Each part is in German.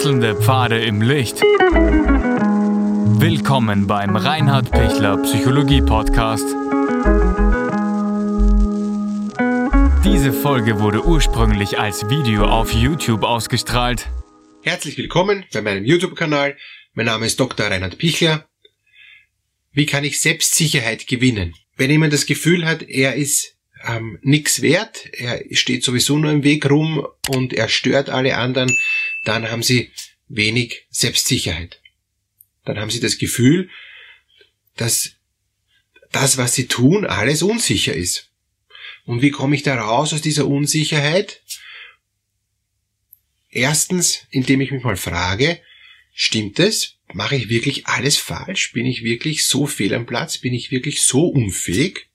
Wechselnde Pfade im Licht. Willkommen beim Reinhard Pichler Psychologie Podcast. Diese Folge wurde ursprünglich als Video auf YouTube ausgestrahlt. Herzlich willkommen bei meinem YouTube-Kanal. Mein Name ist Dr. Reinhard Pichler. Wie kann ich Selbstsicherheit gewinnen? Wenn jemand das Gefühl hat, er ist ähm, nichts wert, er steht sowieso nur im Weg rum und er stört alle anderen, dann haben sie wenig Selbstsicherheit. Dann haben sie das Gefühl, dass das, was sie tun, alles unsicher ist. Und wie komme ich da raus aus dieser Unsicherheit? Erstens, indem ich mich mal frage, stimmt es? Mache ich wirklich alles falsch? Bin ich wirklich so fehl am Platz? Bin ich wirklich so unfähig?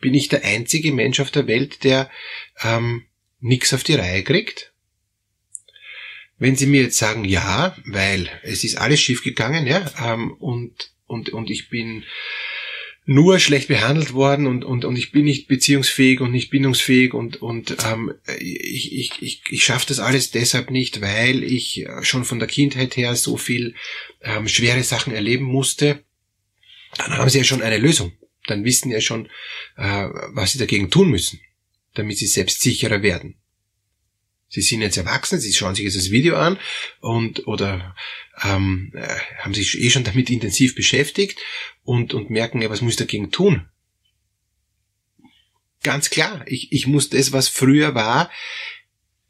Bin ich der einzige Mensch auf der Welt, der ähm, nichts auf die Reihe kriegt? Wenn Sie mir jetzt sagen, ja, weil es ist alles schiefgegangen, ja, ähm, und, und, und ich bin nur schlecht behandelt worden und, und, und ich bin nicht beziehungsfähig und nicht bindungsfähig und, und ähm, ich, ich, ich, ich schaffe das alles deshalb nicht, weil ich schon von der Kindheit her so viel ähm, schwere Sachen erleben musste, dann haben Sie ja schon eine Lösung dann wissen ja schon, äh, was sie dagegen tun müssen, damit sie selbstsicherer werden. Sie sind jetzt erwachsen, sie schauen sich jetzt das Video an und oder ähm, äh, haben sich eh schon damit intensiv beschäftigt und, und merken, ja, was muss ich dagegen tun? Ganz klar, ich, ich muss das, was früher war,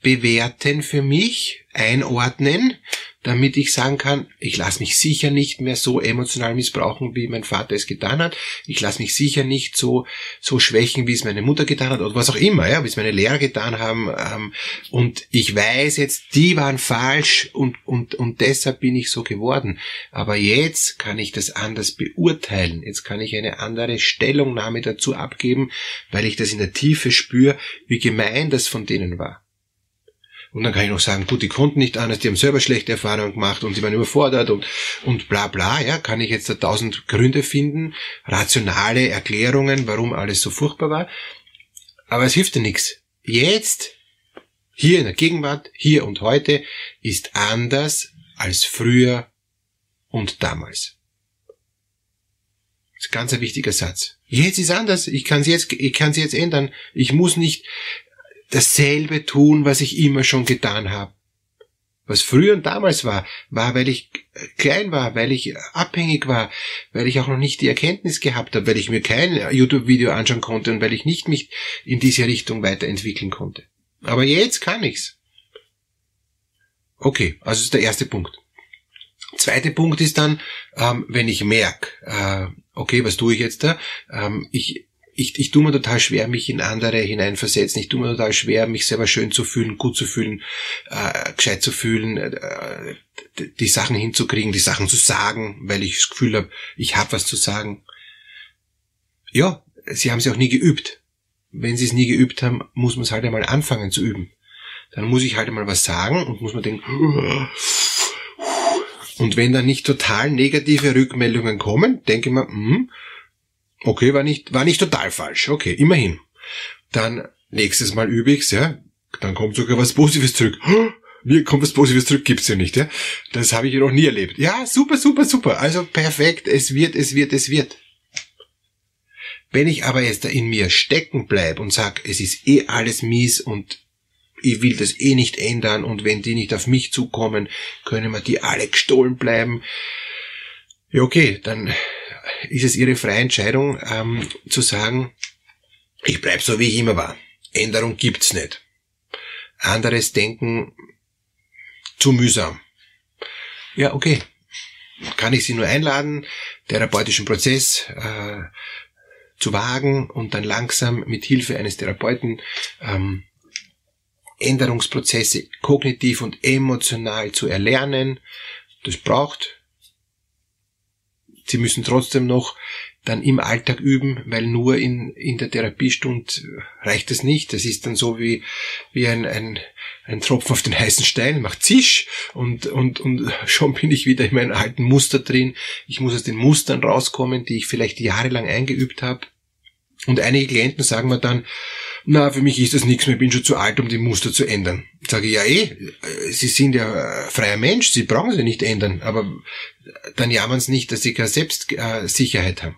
bewerten für mich, einordnen, damit ich sagen kann, ich lasse mich sicher nicht mehr so emotional missbrauchen, wie mein Vater es getan hat. Ich lasse mich sicher nicht so so schwächen, wie es meine Mutter getan hat oder was auch immer, ja, wie es meine Lehrer getan haben. Ähm, und ich weiß jetzt, die waren falsch und und und deshalb bin ich so geworden. Aber jetzt kann ich das anders beurteilen. Jetzt kann ich eine andere Stellungnahme dazu abgeben, weil ich das in der Tiefe spüre, wie gemein das von denen war. Und dann kann ich noch sagen, gut, die konnten nicht anders, die haben selber schlechte Erfahrungen gemacht und sie waren überfordert und, und bla bla, ja, kann ich jetzt da tausend Gründe finden, rationale Erklärungen, warum alles so furchtbar war. Aber es hilft dir nichts. Jetzt, hier in der Gegenwart, hier und heute, ist anders als früher und damals. Das ist ganz ein wichtiger Satz. Jetzt ist anders. Ich kann sie jetzt, ich kann sie jetzt ändern. Ich muss nicht dasselbe tun, was ich immer schon getan habe. Was früher und damals war, war, weil ich klein war, weil ich abhängig war, weil ich auch noch nicht die Erkenntnis gehabt habe, weil ich mir kein YouTube-Video anschauen konnte und weil ich nicht mich in diese Richtung weiterentwickeln konnte. Aber jetzt kann ich's. Okay, also ist der erste Punkt. Zweiter Punkt ist dann, ähm, wenn ich merke, äh, okay, was tue ich jetzt da? Ähm, ich ich, ich tue mir total schwer, mich in andere hineinversetzen. Ich tue mir total schwer, mich selber schön zu fühlen, gut zu fühlen, äh, gescheit zu fühlen, äh, die Sachen hinzukriegen, die Sachen zu sagen, weil ich das Gefühl habe, ich habe was zu sagen. Ja, sie haben sie auch nie geübt. Wenn sie es nie geübt haben, muss man es halt einmal anfangen zu üben. Dann muss ich halt einmal was sagen und muss man denken, und wenn dann nicht total negative Rückmeldungen kommen, denke ich mir, hm, Okay, war nicht, war nicht total falsch. Okay, immerhin. Dann nächstes Mal übe ich's, ja. Dann kommt sogar was Positives zurück. Wie kommt was Positives zurück? Gibt's ja nicht, ja. Das habe ich noch nie erlebt. Ja, super, super, super. Also perfekt. Es wird, es wird, es wird. Wenn ich aber jetzt da in mir stecken bleib und sag, es ist eh alles mies und ich will das eh nicht ändern und wenn die nicht auf mich zukommen, können wir die alle gestohlen bleiben. Ja, okay, dann ist es ihre freie Entscheidung ähm, zu sagen, ich bleib so wie ich immer war. Änderung gibt's nicht. Anderes Denken zu mühsam. Ja, okay. Kann ich Sie nur einladen, therapeutischen Prozess äh, zu wagen und dann langsam mit Hilfe eines Therapeuten ähm, Änderungsprozesse kognitiv und emotional zu erlernen. Das braucht sie müssen trotzdem noch dann im Alltag üben, weil nur in, in der Therapiestund reicht es nicht. Das ist dann so wie, wie ein, ein, ein Tropfen auf den heißen Stein, macht zisch und, und, und schon bin ich wieder in meinem alten Muster drin. Ich muss aus den Mustern rauskommen, die ich vielleicht jahrelang eingeübt habe. Und einige Klienten sagen mir dann, na, für mich ist das nichts mehr, ich bin schon zu alt, um die Muster zu ändern. Sage ich, ja eh, Sie sind ja freier Mensch, Sie brauchen sie nicht ändern, aber dann jammern sie nicht, dass sie keine Selbstsicherheit haben.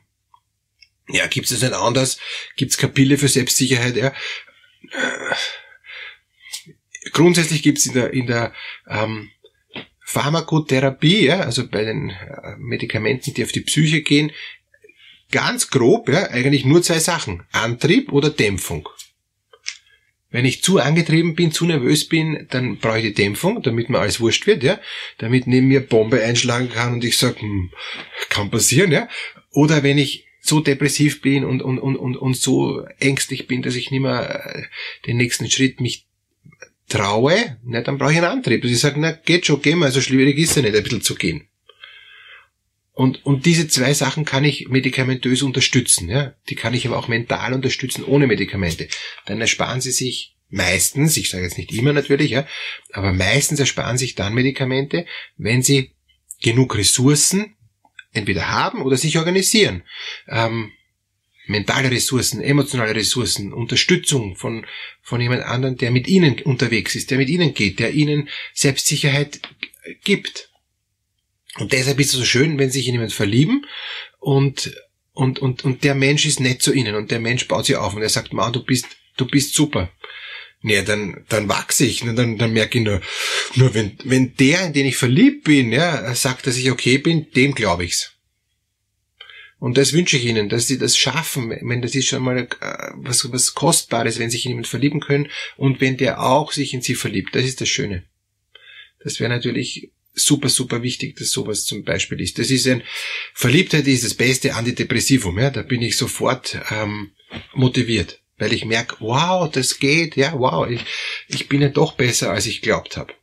Ja, gibt es das nicht anders? Gibt es keine für Selbstsicherheit? Ja. Grundsätzlich gibt es in der, in der ähm, Pharmakotherapie, ja, also bei den äh, Medikamenten, die auf die Psyche gehen, ganz grob, ja, eigentlich nur zwei Sachen. Antrieb oder Dämpfung. Wenn ich zu angetrieben bin, zu nervös bin, dann brauche ich die Dämpfung, damit mir alles wurscht wird, ja, damit neben mir Bombe einschlagen kann und ich sage, hm, kann passieren, ja. Oder wenn ich so depressiv bin und, und, und, und, und so ängstlich bin, dass ich nicht mehr äh, den nächsten Schritt mich traue, ne, dann brauche ich einen Antrieb. Dass ich sage, na, geht schon, geh mal, so schwierig ist es nicht, ein bisschen zu gehen. Und, und diese zwei Sachen kann ich medikamentös unterstützen. Ja? Die kann ich aber auch mental unterstützen ohne Medikamente. Dann ersparen sie sich meistens, ich sage jetzt nicht immer natürlich, ja, aber meistens ersparen sich dann Medikamente, wenn sie genug Ressourcen entweder haben oder sich organisieren. Ähm, mentale Ressourcen, emotionale Ressourcen, Unterstützung von, von jemand anderem, der mit ihnen unterwegs ist, der mit ihnen geht, der ihnen Selbstsicherheit gibt. Und deshalb ist es so schön, wenn sich in jemand verlieben und, und, und, und der Mensch ist nett zu ihnen und der Mensch baut sie auf und er sagt, Ma, du bist, du bist super. Ja, dann, dann wachse ich, ne, dann, dann merke ich nur, nur wenn, wenn der, in den ich verliebt bin, ja, sagt, dass ich okay bin, dem glaube ich's. Und das wünsche ich Ihnen, dass Sie das schaffen. Wenn das ist schon mal äh, was, was Kostbares, wenn Sie sich in jemanden verlieben können und wenn der auch sich in Sie verliebt. Das ist das Schöne. Das wäre natürlich super, super wichtig, dass sowas zum Beispiel ist. Das ist ein, Verliebtheit ist das beste Antidepressivum, ja, da bin ich sofort ähm, motiviert, weil ich merke, wow, das geht, ja, wow, ich, ich bin ja doch besser, als ich glaubt habe.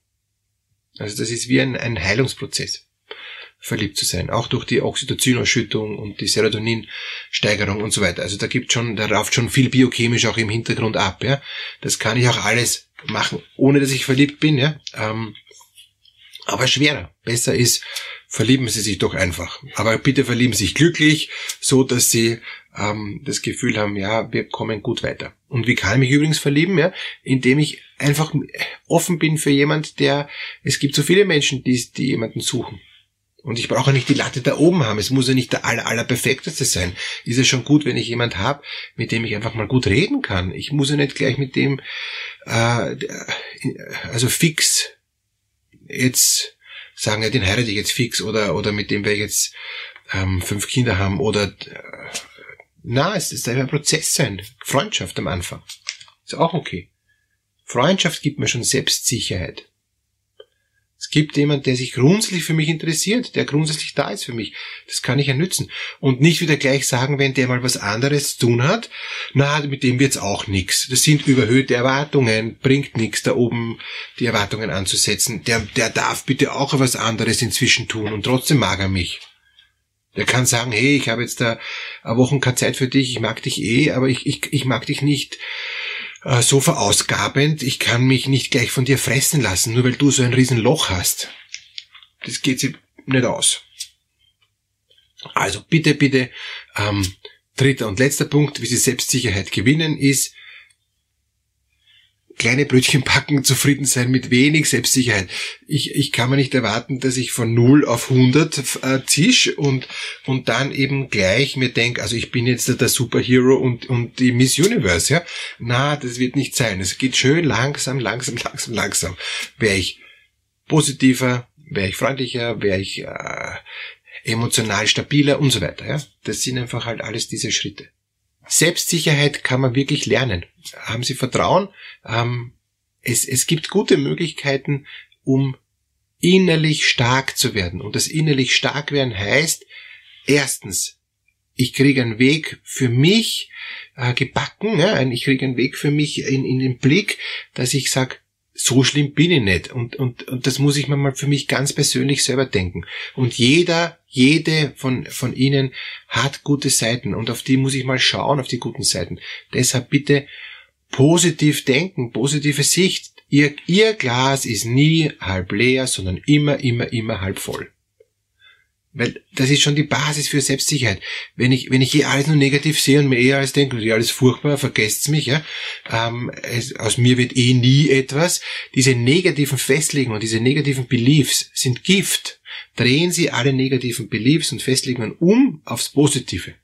Also das ist wie ein, ein Heilungsprozess, verliebt zu sein, auch durch die Oxytocin-Ausschüttung und die Serotonin-Steigerung und so weiter. Also da gibt schon, da rauft schon viel biochemisch auch im Hintergrund ab, ja. Das kann ich auch alles machen, ohne dass ich verliebt bin, ja. Ähm, aber schwerer. Besser ist, verlieben Sie sich doch einfach. Aber bitte verlieben Sie sich glücklich, so dass Sie ähm, das Gefühl haben, ja, wir kommen gut weiter. Und wie kann ich mich übrigens verlieben? Ja, indem ich einfach offen bin für jemand, der, es gibt so viele Menschen, die, die jemanden suchen. Und ich brauche nicht die Latte da oben haben. Es muss ja nicht der aller, allerperfekteste sein. Ist ja schon gut, wenn ich jemand habe, mit dem ich einfach mal gut reden kann. Ich muss ja nicht gleich mit dem, äh, also fix jetzt sagen, ja, den heirate ich jetzt fix oder, oder mit dem wir jetzt ähm, fünf Kinder haben oder äh, na, es ist ein Prozess sein. Freundschaft am Anfang. Ist auch okay. Freundschaft gibt mir schon Selbstsicherheit. Es gibt jemand, der sich grundsätzlich für mich interessiert, der grundsätzlich da ist für mich. Das kann ich ja nützen. Und nicht wieder gleich sagen, wenn der mal was anderes zu tun hat, na, mit dem wird's auch nix. Das sind überhöhte Erwartungen, bringt nix, da oben die Erwartungen anzusetzen. Der, der darf bitte auch was anderes inzwischen tun und trotzdem mag er mich. Der kann sagen, hey, ich habe jetzt da eine Woche keine Zeit für dich, ich mag dich eh, aber ich, ich, ich mag dich nicht äh, so verausgabend, ich kann mich nicht gleich von dir fressen lassen, nur weil du so ein Riesenloch hast. Das geht sich nicht aus. Also bitte, bitte, ähm, dritter und letzter Punkt, wie Sie Selbstsicherheit gewinnen, ist, kleine Brötchen backen, zufrieden sein mit wenig Selbstsicherheit. Ich, ich kann mir nicht erwarten, dass ich von 0 auf 100 äh, zisch und, und dann eben gleich mir denke, also ich bin jetzt der Superhero und, und die Miss Universe, ja. Na, das wird nicht sein. Es geht schön langsam, langsam, langsam, langsam. Wäre ich positiver, wäre ich freundlicher, wäre ich äh, emotional stabiler und so weiter, ja. Das sind einfach halt alles diese Schritte. Selbstsicherheit kann man wirklich lernen. Haben Sie Vertrauen? Ähm, es, es gibt gute Möglichkeiten, um innerlich stark zu werden. Und das innerlich stark werden heißt, erstens, ich kriege einen Weg für mich äh, gebacken, ja, ich kriege einen Weg für mich in, in den Blick, dass ich sage, so schlimm bin ich nicht. Und, und, und das muss ich mir mal für mich ganz persönlich selber denken. Und jeder, jede von, von Ihnen hat gute Seiten und auf die muss ich mal schauen, auf die guten Seiten. Deshalb bitte positiv denken, positive Sicht. Ihr, ihr Glas ist nie halb leer, sondern immer, immer, immer halb voll. Weil das ist schon die Basis für Selbstsicherheit. Wenn ich, wenn ich eh alles nur negativ sehe und mir eh alles denke, eh alles furchtbar, vergesst's mich, ja. Ähm, es, aus mir wird eh nie etwas. Diese negativen Festlegungen, diese negativen Beliefs sind Gift. Drehen Sie alle negativen Beliefs und Festlegungen um aufs Positive.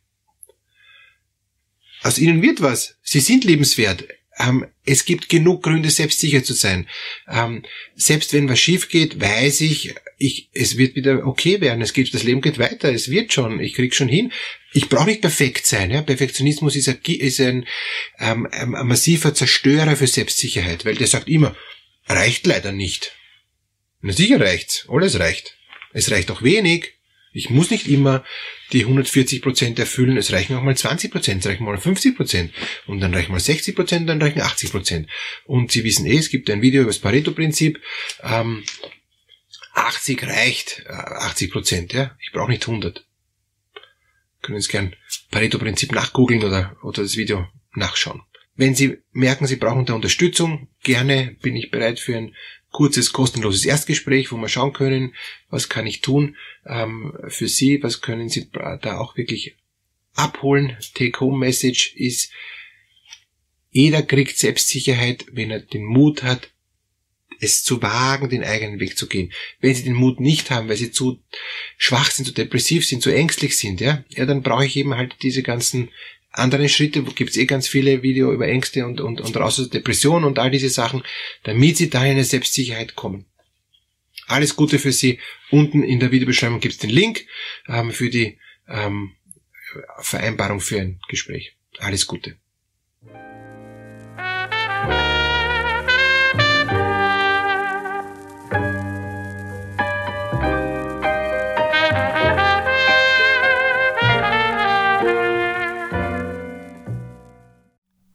Aus ihnen wird was. Sie sind lebenswert. Ähm, es gibt genug Gründe, selbstsicher zu sein. Ähm, selbst wenn was schief geht, weiß ich, ich, es wird wieder okay werden. Es geht, das Leben geht weiter. Es wird schon. Ich krieg schon hin. Ich brauche nicht perfekt sein. Ja? Perfektionismus ist, ein, ist ein, ähm, ein massiver Zerstörer für Selbstsicherheit, weil der sagt immer, reicht leider nicht. Na sicher reicht's. Alles reicht. Es reicht auch wenig. Ich muss nicht immer die 140 Prozent erfüllen. Es reichen auch mal 20 Prozent, es reichen mal 50 Prozent und dann reichen mal 60 Prozent, dann reichen 80 Prozent. Und Sie wissen eh, es gibt ein Video über das Pareto-Prinzip. Ähm, 80 reicht, 80 äh, Prozent, ja. Ich brauche nicht 100. Können Sie gern Pareto-Prinzip nachgoogeln oder, oder das Video nachschauen. Wenn Sie merken, Sie brauchen da Unterstützung, gerne bin ich bereit für ein kurzes, kostenloses Erstgespräch, wo wir schauen können, was kann ich tun ähm, für Sie, was können Sie da auch wirklich abholen. Take-Home-Message ist, jeder kriegt Selbstsicherheit, wenn er den Mut hat, es zu wagen, den eigenen Weg zu gehen. Wenn sie den Mut nicht haben, weil sie zu schwach sind, zu depressiv sind, zu ängstlich sind, ja, ja, dann brauche ich eben halt diese ganzen anderen Schritte, wo gibt's eh ganz viele Video über Ängste und, und, und raus aus Depression und all diese Sachen, damit sie da in eine Selbstsicherheit kommen. Alles Gute für Sie. Unten in der Videobeschreibung gibt's den Link ähm, für die ähm, Vereinbarung für ein Gespräch. Alles Gute.